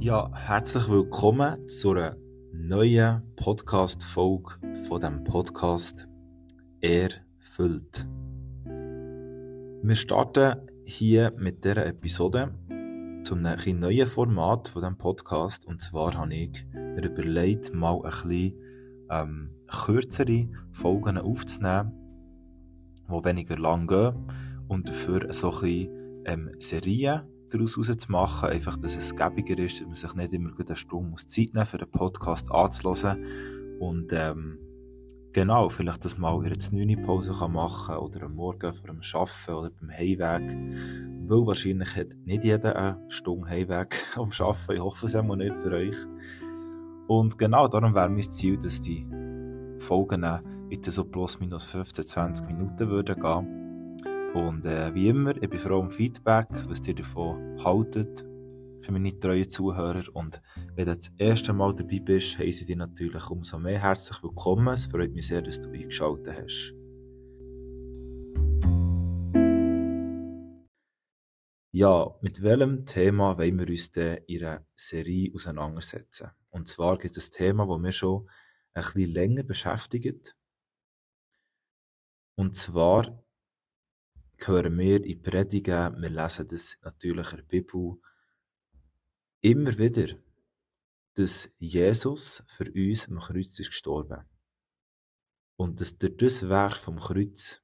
Ja, herzlich willkommen zu einer neuen Podcast-Folge von dem Podcast Erfüllt. Wir starten hier mit dieser Episode zu einem neuen Format von dem Podcast. Und zwar habe ich mir überlegt, mal ein bisschen ähm, kürzere Folgen aufzunehmen, die weniger lang gehen und dafür so ein bisschen ähm, Serien daraus zu. Einfach, dass es gäbiger ist, dass man sich nicht immer eine Stunde muss Zeit nehmen für den Podcast anzuhören. Und ähm, genau, vielleicht das mal in der 9 Pause kann machen oder am Morgen vor dem Arbeiten oder beim Heimweg. Weil wahrscheinlich hat nicht jeder eine Stunde Heimweg am Arbeiten. Ich hoffe es auch nicht für euch. Und genau darum wäre mein Ziel, dass die Folgen jetzt so plus minus 15, 20 Minuten würden gehen und äh, wie immer, ich bin froh um Feedback, was ihr davon haltet, für meine treuen Zuhörer. Und wenn du das erste Mal dabei bist, heiße ich dich natürlich umso mehr herzlich willkommen. Es freut mich sehr, dass du eingeschaltet hast. Ja, mit welchem Thema wollen wir uns denn in einer Serie auseinandersetzen? Und zwar gibt es ein Thema, das mich schon ein bisschen länger beschäftigt. Und zwar hören wir in Predigen, wir lesen das natürlich in der Bibel, immer wieder, dass Jesus für uns am Kreuz ist gestorben. Und dass durch das Werk vom Kreuz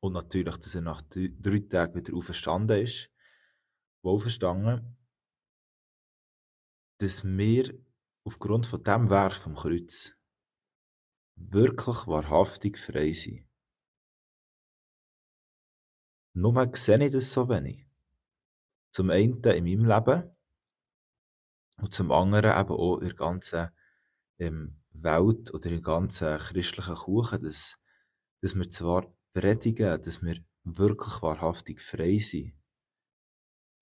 und natürlich, dass er nach drei Tagen wieder auferstanden ist, wohlverstanden, dass wir aufgrund von dem Werk vom Kreuz wirklich wahrhaftig frei sind. Nur sehe ich das so wenig. Zum einen in meinem Leben und zum anderen eben auch in der ganzen ähm, Welt oder im ganzen christlichen Kuchen, dass, dass wir zwar predigen, dass wir wirklich wahrhaftig frei sind,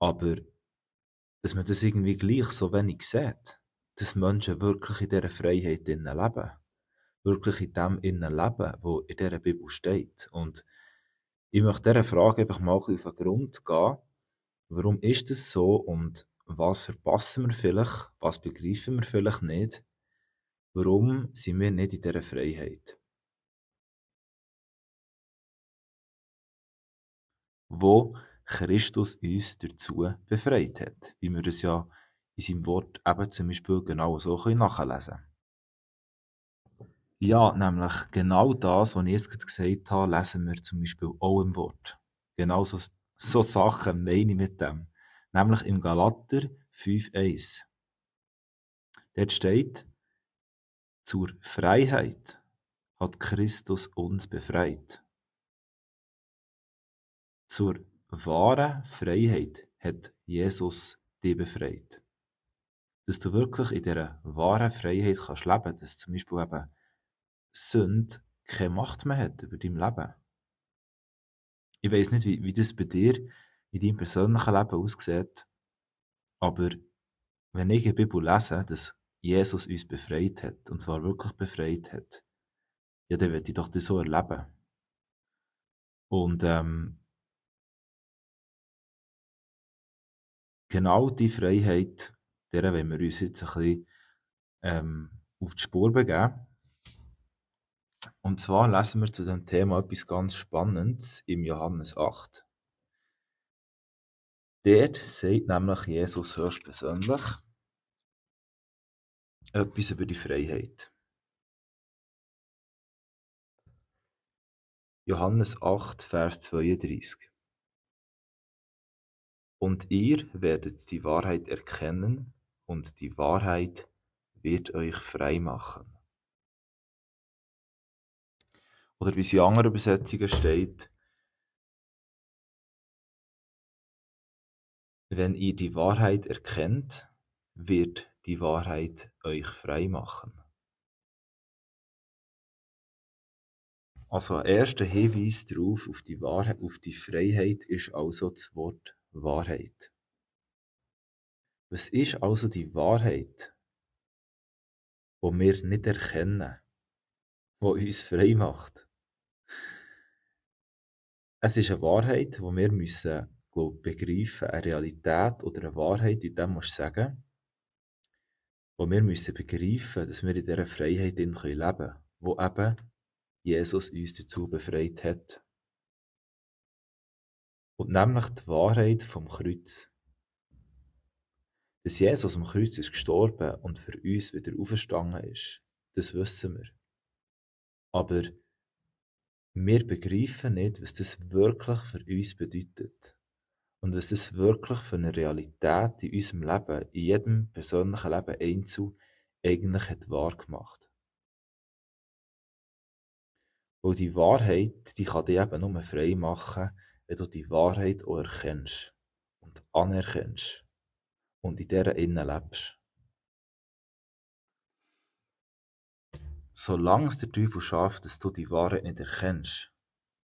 aber dass man das irgendwie gleich so wenig sieht, dass Menschen wirklich in dieser Freiheit leben, wirklich in dem innen leben, wo in dieser Bibel steht und ich möchte dieser Frage einfach mal auf den Grund gehen. Warum ist das so und was verpassen wir vielleicht, was begreifen wir vielleicht nicht? Warum sind wir nicht in dieser Freiheit? Wo Christus uns dazu befreit hat, wie wir es ja in seinem Wort eben zum Beispiel genau so nachlesen können. Ja, nämlich genau das, was ich jetzt gerade gesagt habe, lesen wir zum Beispiel auch im Wort. Genau so, so Sachen meine ich mit dem. Nämlich im Galater 5,1. Dort steht, zur Freiheit hat Christus uns befreit. Zur wahren Freiheit hat Jesus dich befreit. Dass du wirklich in dieser wahren Freiheit kannst leben, dass zum Beispiel eben Sünde keine Macht mehr hat über dein Leben. Ich weiß nicht, wie, wie das bei dir in deinem persönlichen Leben aussieht, aber wenn ich der Bibel lese, dass Jesus uns befreit hat, und zwar wirklich befreit hat, ja, dann werde ich doch das so erleben. Und ähm, genau die Freiheit, der wollen wir uns jetzt ein bisschen ähm, auf die Spur begeben. Und zwar lesen wir zu dem Thema etwas ganz Spannendes im Johannes 8. Dort sagt nämlich Jesus höchstpersönlich etwas über die Freiheit. Johannes 8, Vers 32. Und ihr werdet die Wahrheit erkennen, und die Wahrheit wird euch frei machen. Oder wie es in anderen Übersetzungen steht, wenn ihr die Wahrheit erkennt, wird die Wahrheit euch frei machen. Also ein erster Hinweis darauf, auf die Wahrheit, auf die Freiheit, ist also das Wort Wahrheit. Was ist also die Wahrheit, wo wir nicht erkennen, wo uns frei macht? Es ist eine Wahrheit, die wir müssen glaube begreifen, eine Realität oder eine Wahrheit, in dem musst du sagen, wo wir müssen begreifen, dass wir in dieser Freiheit leben können, wo eben Jesus uns dazu befreit hat. Und nämlich die Wahrheit vom Kreuz. Dass Jesus am Kreuz ist gestorben und für uns wieder auferstanden ist, das wissen wir. Aber wir begreifen nicht, was das wirklich für uns bedeutet. Und was das wirklich für eine Realität in unserem Leben, in jedem persönlichen Leben einzeln, eigentlich hat wahrgemacht. Weil die Wahrheit, die kann dich eben nur frei machen, wenn du die Wahrheit auch erkennst und anerkennst und in dieser innen lebst. Solange es der Teufel schafft, dass du die Wahrheit nicht erkennst,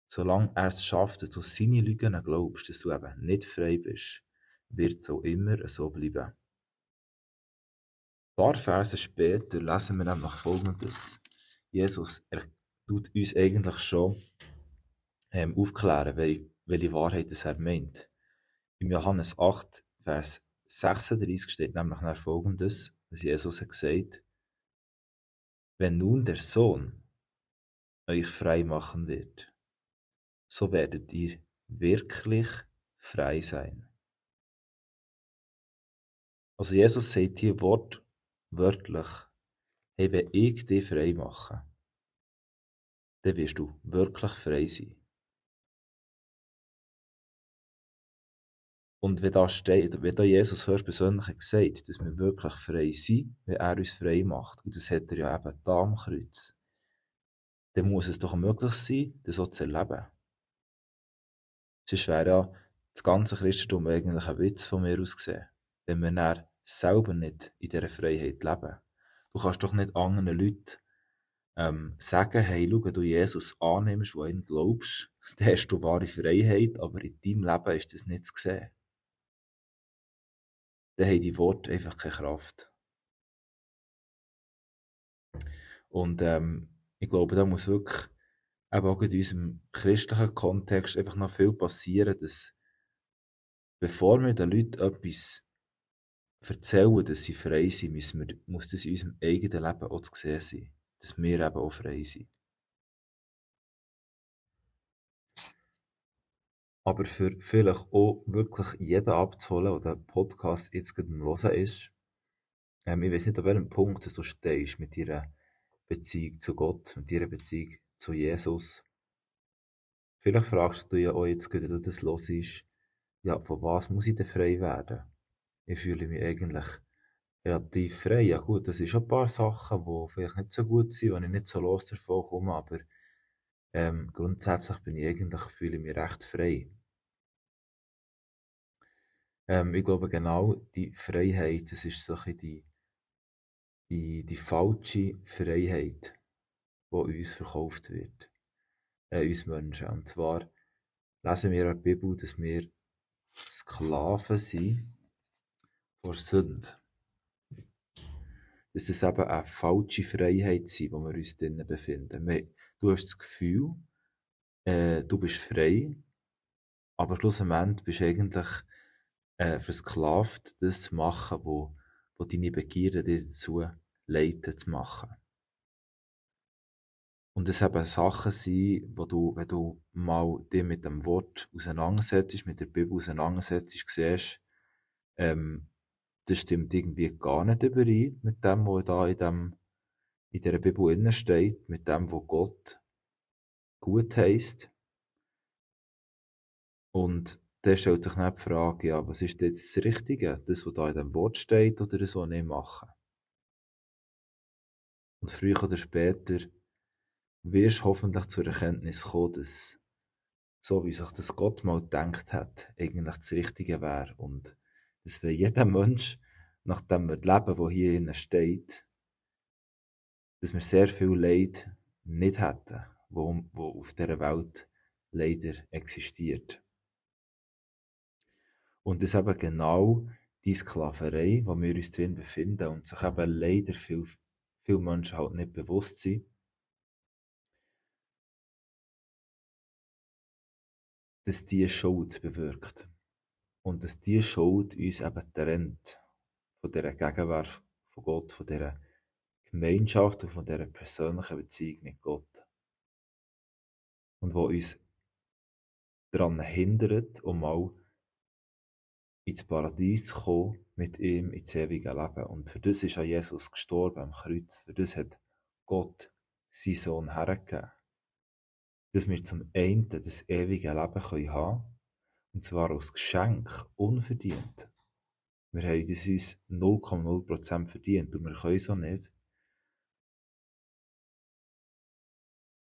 solange er es schafft, dass du seine Lügen glaubst, dass du eben nicht frei bist, wird es auch immer so bleiben. Ein paar Verse später lesen wir nämlich folgendes. Jesus er tut uns eigentlich schon ähm, aufklären, welche Wahrheit es er meint. Im Johannes 8, Vers 36 steht nämlich nach folgendes, was Jesus hat gesagt, wenn nun der Sohn euch frei machen wird, so werdet ihr wirklich frei sein. Also Jesus sagt hier wortwörtlich, hey, wenn ich dich frei mache, dann wirst du wirklich frei sein. Und wenn da steht, wenn da Jesus höchstpersönlich gesagt, dass wir wirklich frei sind, wenn er uns frei macht, und das hat er ja eben da am Kreuz, dann muss es doch möglich sein, das so zu erleben. Sonst wäre ja das ganze Christentum eigentlich ein Witz von mir aus gesehen, wenn wir dann selber nicht in dieser Freiheit leben. Du kannst doch nicht anderen Leuten ähm, sagen, hey, schau, du Jesus annimmst, wo ihn glaubst, dann hast du wahre Freiheit, aber in deinem Leben ist das nicht zu sehen dann haben die Worte einfach keine Kraft. Und ähm, ich glaube, da muss wirklich eben auch in unserem christlichen Kontext einfach noch viel passieren, dass bevor wir den Leuten etwas erzählen, dass sie frei sind, müssen wir, muss das in unserem eigenen Leben auch zu sehen sein, dass wir eben auch frei sind. Aber für vielleicht auch wirklich jeden abzuholen, der den Podcast jetzt gerade am Hören ist, ähm, ich weiß nicht, an welchem Punkt du stehst mit deiner Beziehung zu Gott, mit deiner Beziehung zu Jesus. Vielleicht fragst du ja auch jetzt, wenn du das hörst, ja, von was muss ich denn frei werden? Ich fühle mich eigentlich relativ frei. Ja gut, das schon ein paar Sachen, die vielleicht nicht so gut sind, wenn ich nicht so los davon komme, aber ähm, grundsätzlich bin ich eigentlich, fühle ich mich recht frei. Ähm, ich glaube, genau die Freiheit, das ist so ein die, die, die falsche Freiheit, die uns verkauft wird. Äh, uns Menschen. Und zwar lesen wir in der Bibel, dass wir Sklaven sind vor Sünde. Dass das eben eine falsche Freiheit ist, wo wir uns drinnen befinden. Du hast das Gefühl, äh, du bist frei, aber schlussendlich bist du eigentlich äh, versklavt, das zu machen, wo, wo deine Begierde dich dazu leiten zu machen. Und es eben Sachen sind, wo du, wenn du mal dich mit dem Wort auseinandersetzt, mit der Bibel auseinandersetzt, siehst, ähm, das stimmt irgendwie gar nicht überein mit dem, was da in dem, in der Bibel innen steht, mit dem, wo Gott gut heisst. Und dann stellt sich dann die Frage, ja, was ist jetzt das Richtige? Das, was da in dem Wort steht, oder das, was ich mache? Und früher oder später wirst du hoffentlich zur Erkenntnis kommen, dass so wie sich das Gott mal gedacht hat, eigentlich das Richtige wäre. Und dass wir jeder Mensch, nachdem wir leben, wo hier innen steht, dass wir sehr viel Leid nicht hätten, wo, wo auf dieser Welt leider existiert. Und das eben genau die Sklaverei, wo wir uns drin befinden und sich eben leider viel, viele Menschen halt nicht bewusst sind. dass die Schuld bewirkt. Und dass diese Schuld uns eben trennt von dieser Gegenwart von Gott, von dieser Gemeinschaft und von dieser persönlichen Beziehung mit Gott. Und wo uns daran hindert, um mal ins Paradies zu kommen, mit ihm ins ewige Leben. Und für das ist ja Jesus gestorben am Kreuz. Für das hat Gott seinen Sohn hergegeben. Dass wir zum einen das ewige Leben können haben und zwar als Geschenk, unverdient. Wir haben das uns 0,0% verdient und wir können so nicht.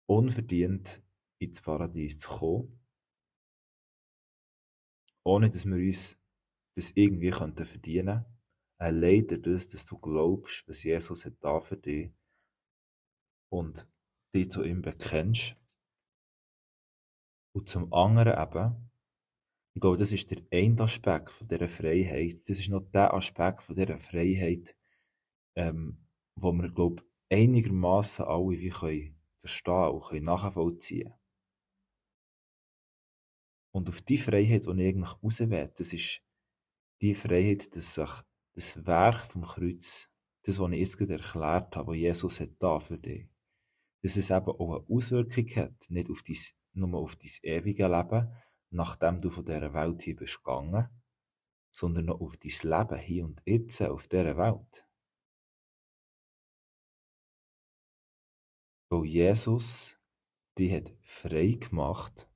Unverdient ins Paradies zu kommen, ohne dass wir uns das irgendwie könnten verdienen Allein dadurch, dass du glaubst, was Jesus hat da für dich und dich zu ihm bekennst. Und zum anderen eben, ich glaube, das ist der eine Aspekt von dieser Freiheit. Das ist noch der Aspekt von dieser Freiheit, ähm, wo wir, glaube ich, einigermaßen alle wie können verstehen und können nachvollziehen. Und auf die Freiheit, die ich eigentlich raus will, das ist die Freiheit, dass sich das Werk vom Kreuz, das, was ich jetzt gerade erklärt habe, was Jesus hat da für dich, dass es eben auch eine Auswirkung hat, nicht auf dein, nur auf dein ewige Leben, nachdem du von dieser Welt hier bist gegangen, sondern noch auf dein Leben hier und jetzt auf dieser Welt. Weil Jesus die hat frei gemacht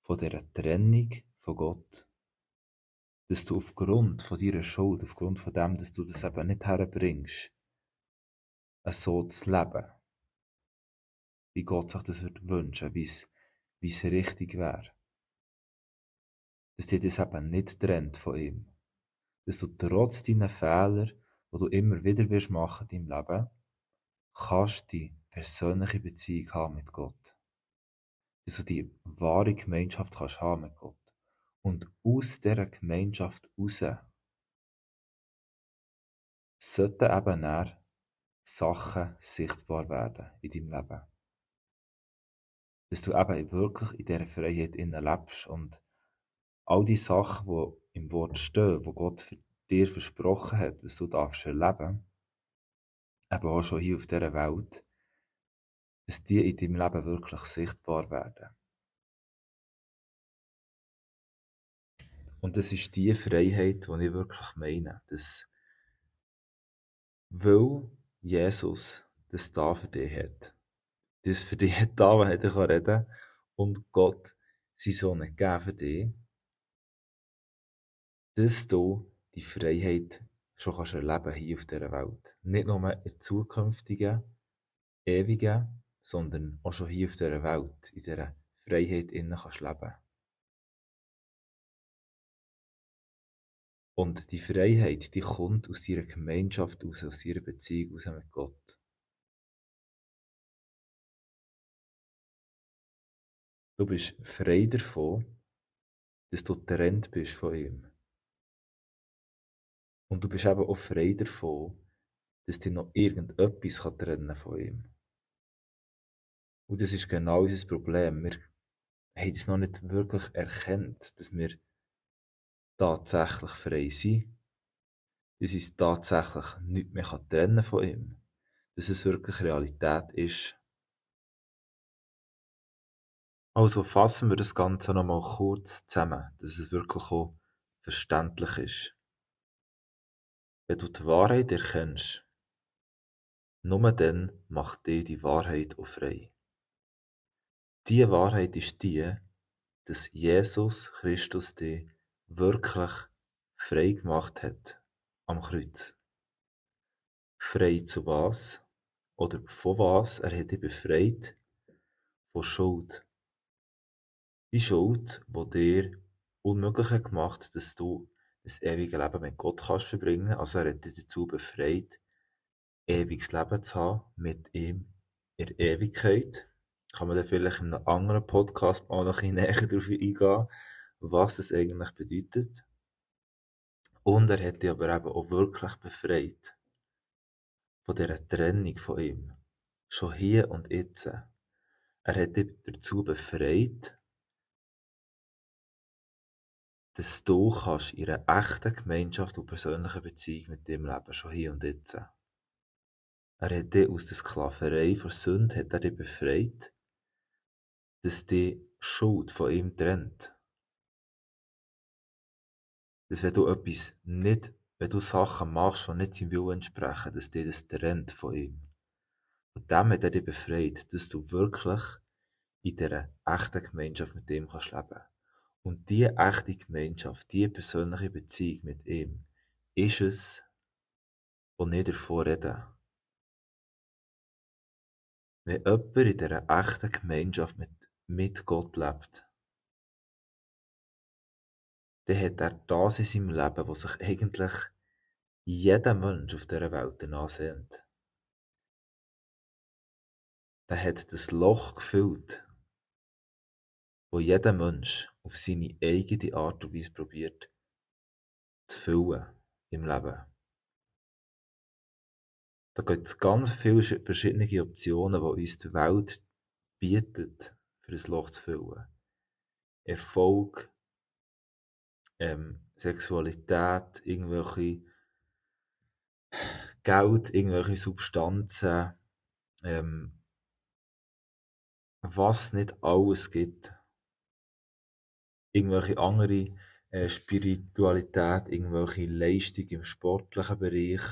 von dieser Trennung von Gott dass du aufgrund von deiner Schuld, aufgrund von dem, dass du das eben nicht herbringst, so zu leben, wie Gott sich das würde wünschen, wie es, richtig wäre. Dass dir das eben nicht trennt von ihm. Dass du trotz deiner Fehler, die du immer wieder wirst machen in deinem Leben, kannst die persönliche Beziehung haben mit Gott. Dass du die wahre Gemeinschaft kannst haben mit Gott. Und aus dieser Gemeinschaft heraus sollten eben dann Sachen sichtbar werden in deinem Leben. Dass du eben wirklich in dieser Freiheit lebst und all die Sachen, die im Wort stehen, die Gott dir versprochen hat, was du darfst erleben, eben auch schon hier auf dieser Welt, dass die in deinem Leben wirklich sichtbar werden. Und das ist die Freiheit, die ich wirklich meine. Dass, weil Jesus das da für dich hat. Das für dich hat da, was er reden kann. Und Gott sein Sohn gegeben für dich. Dass du die Freiheit schon kannst erleben hier auf dieser Welt. Nicht nur in der zukünftigen, ewigen, sondern auch schon hier auf dieser Welt, in dieser Freiheit innen kannst leben. Und die Freiheit, die kommt aus ihrer Gemeinschaft aus, aus ihrer Beziehung aus mit Gott. Du bist frei davon, dass du getrennt bist von ihm. Und du bist eben auch frei davon, dass dich noch irgendetwas kann trennen von ihm. Und das ist genau unser Problem. Wir haben es noch nicht wirklich erkannt, dass wir tatsächlich frei sein, dass uns tatsächlich nichts mehr trennen von ihm, dass es wirklich Realität ist. Also fassen wir das Ganze nochmal kurz zusammen, dass es wirklich auch verständlich ist. Wenn du die Wahrheit erkennst, nur dann macht dir die Wahrheit auch frei. Die Wahrheit ist die, dass Jesus Christus dich wirklich frei gemacht hat am Kreuz. Frei zu was? Oder von was? Er hat dich befreit von Schuld. Die Schuld, die dir unmöglich hat gemacht, dass du das ewige Leben mit Gott kannst verbringen. Also er hat dich dazu befreit, ewiges Leben zu haben mit ihm in der Ewigkeit. Kann man dann vielleicht in einem anderen Podcast mal noch ein bisschen näher darauf eingehen was das eigentlich bedeutet. Und er hat dich aber eben auch wirklich befreit von dieser Trennung von ihm. Schon hier und jetzt. Er hat dich dazu befreit, dass du kannst in einer echten Gemeinschaft und persönlichen Beziehung mit dem leben, schon hier und jetzt. Er hat dich aus der Sklaverei vor Sünde hat er dich befreit, dass die Schuld von ihm trennt. Dass wenn du etwas nicht, wenn du Sachen machst, die nicht seinem Willen entsprechen, dass dir das trennt von ihm. Und dem hat er dich befreit, dass du wirklich in dieser echten Gemeinschaft mit ihm kannst leben. Und diese echte Gemeinschaft, diese persönliche Beziehung mit ihm, ist es, wo nicht davor reden. Wenn jemand in dieser echten Gemeinschaft mit, mit Gott lebt, dann hat er das in seinem Leben, was sich eigentlich jeder Mensch auf dieser Welt danach sehnt. Der hat das Loch gefüllt, wo jeder Mensch auf seine eigene Art und Weise probiert zu füllen im Leben. Da gibt es ganz viele verschiedene Optionen, die uns die Welt bietet, für das Loch zu füllen. Erfolg, ähm, Sexualität, irgendwelche Geld, irgendwelche Substanzen, ähm, was nicht alles gibt. Irgendwelche andere äh, Spiritualität, irgendwelche Leistung im sportlichen Bereich,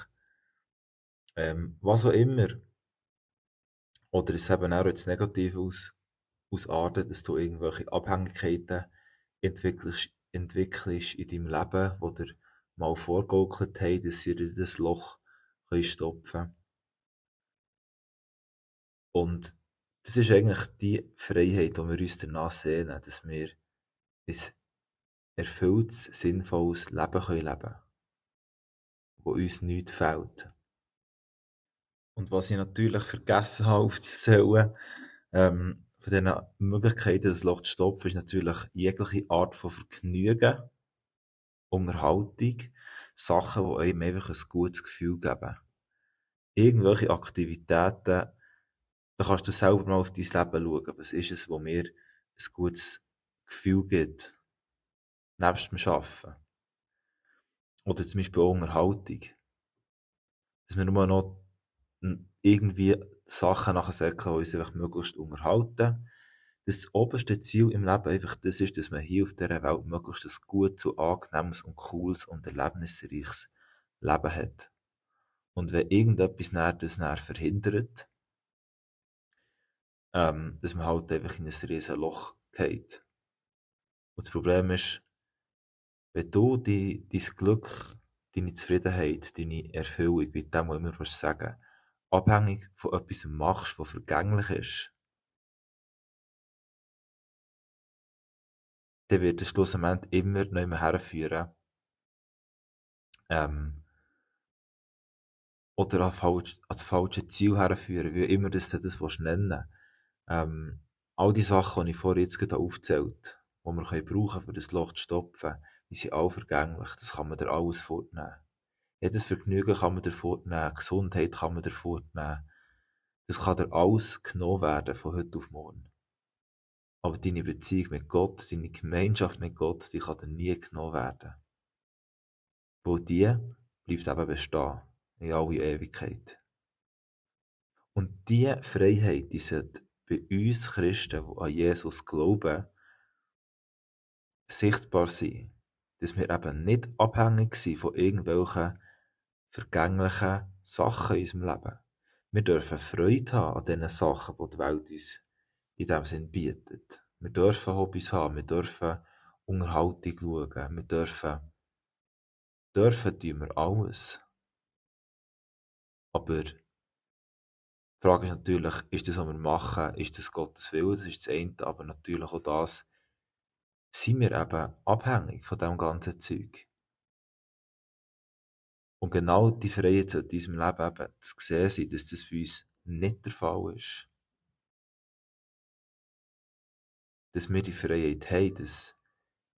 ähm, was auch immer. Oder es eben auch jetzt negativ aus, ausartet, dass du irgendwelche Abhängigkeiten entwickelst, entwickelst in deinem Leben, wo dir mal vorgegaukelt haben, dass sie dir das Loch können stopfen Und das ist eigentlich die Freiheit, die wir uns danach sehen, dass wir ein erfülltes, sinnvolles Leben können leben können, wo uns nichts fehlt. Und was ich natürlich vergessen habe aufzuzählen, ähm, von diesen Möglichkeiten, das Loch zu stopfen, ist natürlich jegliche Art von Vergnügen, Unterhaltung, Sachen, die einem einfach ein gutes Gefühl geben. Irgendwelche Aktivitäten, da kannst du selber mal auf dein Leben schauen. Was ist es, wo mir ein gutes Gefühl gibt? Nebst dem Arbeiten. Oder zum Beispiel auch Unterhaltung. Dass wir nur noch irgendwie Sachen nachher sagen, die uns einfach möglichst unterhalten. Das oberste Ziel im Leben einfach das ist, dass man hier auf dieser Welt möglichst ein gutes, angenehmes und cooles und erlebnisreiches Leben hat. Und wenn irgendetwas näher das näher verhindert, ähm, dass man halt einfach in ein riesen Loch geht. Und das Problem ist, wenn du die, dein Glück, deine Zufriedenheit, deine Erfüllung, wie dem, immer sagen abhängig von etwas machst, was vergänglich ist, dann wird es schlussendlich immer noch immer herführen. Ähm, oder an, falsch, an das falsche Ziel herführen, wie immer das das nennen ähm, All die Sachen, die ich vorher jetzt gerade aufgezählt habe, die wir können brauchen für das Loch zu stopfen, die sind all vergänglich. Das kann man dir alles fortnehmen. Jedes Vergnügen kann man dir fortnehmen, Gesundheit kann man dir fortnehmen. Das kann dir alles genommen werden von heute auf morgen. Aber deine Beziehung mit Gott, deine Gemeinschaft mit Gott, die kann dir nie genommen werden. Wo die bleibt eben bestehen, in alle Ewigkeit. Und diese Freiheit, die sollte bei uns Christen, die an Jesus glauben, sichtbar sein. Dass wir eben nicht abhängig sind von irgendwelchen vergänglichen Sachen in unserem Leben. Wir dürfen Freude haben an diesen Sachen, die die Welt uns in diesem Sinn bietet. Wir dürfen Hobbys haben, wir dürfen Unterhaltung schauen, wir dürfen, dürfen tun wir alles. Aber die Frage ist natürlich, ist das, was wir machen, ist das Gottes Wille, das ist das eine, aber natürlich auch das, sind wir eben abhängig von diesem ganzen Zeug. Und genau die Freiheit sollte in unserem Leben eben zu sehen sein, dass das bei uns nicht der Fall ist. Dass wir die Freiheit haben, dass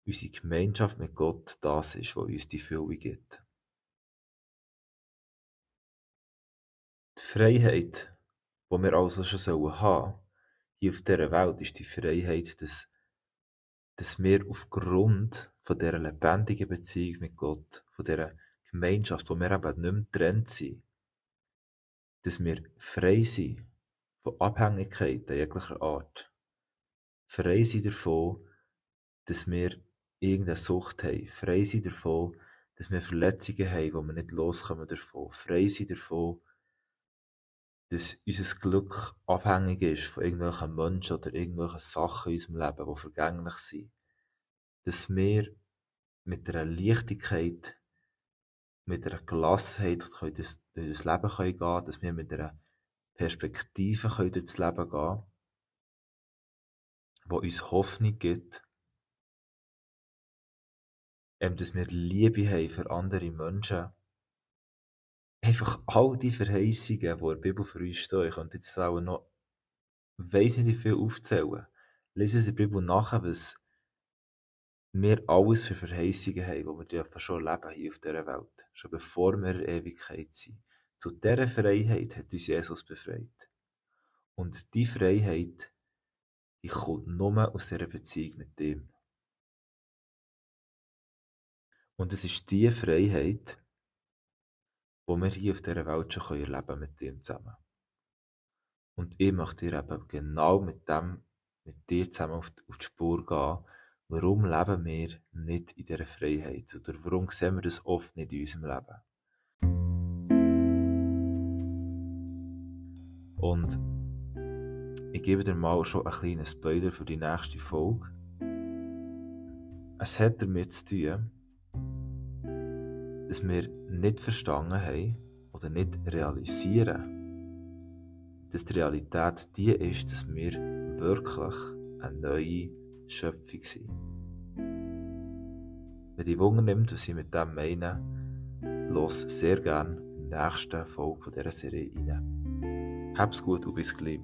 unsere Gemeinschaft mit Gott das ist, was uns die Fülle gibt. Die Freiheit, die wir also schon haben sollen hier auf dieser Welt, ist die Freiheit, dass dass wir aufgrund von dieser lebendigen Beziehung mit Gott, von dieser Gemeinschaft, wo wir eben nicht mehr getrennt sind, dass wir frei sind von Abhängigkeiten jeglicher Art. Frei sind davon, dass wir irgendeine Sucht haben. Frei sind davon, dass wir Verletzungen haben, wo wir nicht loskommen davon. Frei sind davon, dass unser Glück abhängig ist von irgendwelchen Menschen oder irgendwelchen Sachen in unserem Leben, die vergänglich sind. Dass wir mit einer Leichtigkeit, mit einer Gelassenheit durch das, Leben gehen können, dass wir mit einer Perspektive können durchs Leben gehen die uns Hoffnung gibt, ähm, dass wir Liebe haben für andere Menschen, einfach all die Verheißungen, die in der Bibel für uns stehen, ich könnte jetzt auch noch, weiss nicht wie viel aufzählen. Lesen Sie der Bibel nach, was wir alles für Verheißungen haben, die wir schon leben hier auf dieser Welt. Schon bevor wir in der Ewigkeit sind. Zu dieser Freiheit hat uns Jesus befreit. Und diese Freiheit, die kommt nur aus dieser Beziehung mit ihm. Und es ist diese Freiheit, wo wir hier auf dieser Welt schon erleben mit ihm zusammen. Und ich möchte dir eben genau mit dem, mit dir zusammen die, auf die Spur gehen, warum leben wir nicht in dieser Freiheit? Oder warum sehen wir das oft nicht in unserem Leben? Und ich gebe dir mal schon einen kleinen Spoiler für die nächste Folge. Es hat damit zu tun, dass wir nicht verstanden haben oder nicht realisieren, dass die Realität die ist, dass wir wirklich eine neue Schöpfung sind. Wenn dich Wunder nimmt, was ich mit dem meine, los sehr gerne in die nächste Folge dieser Serie rein. Hab's gut und bis gleich.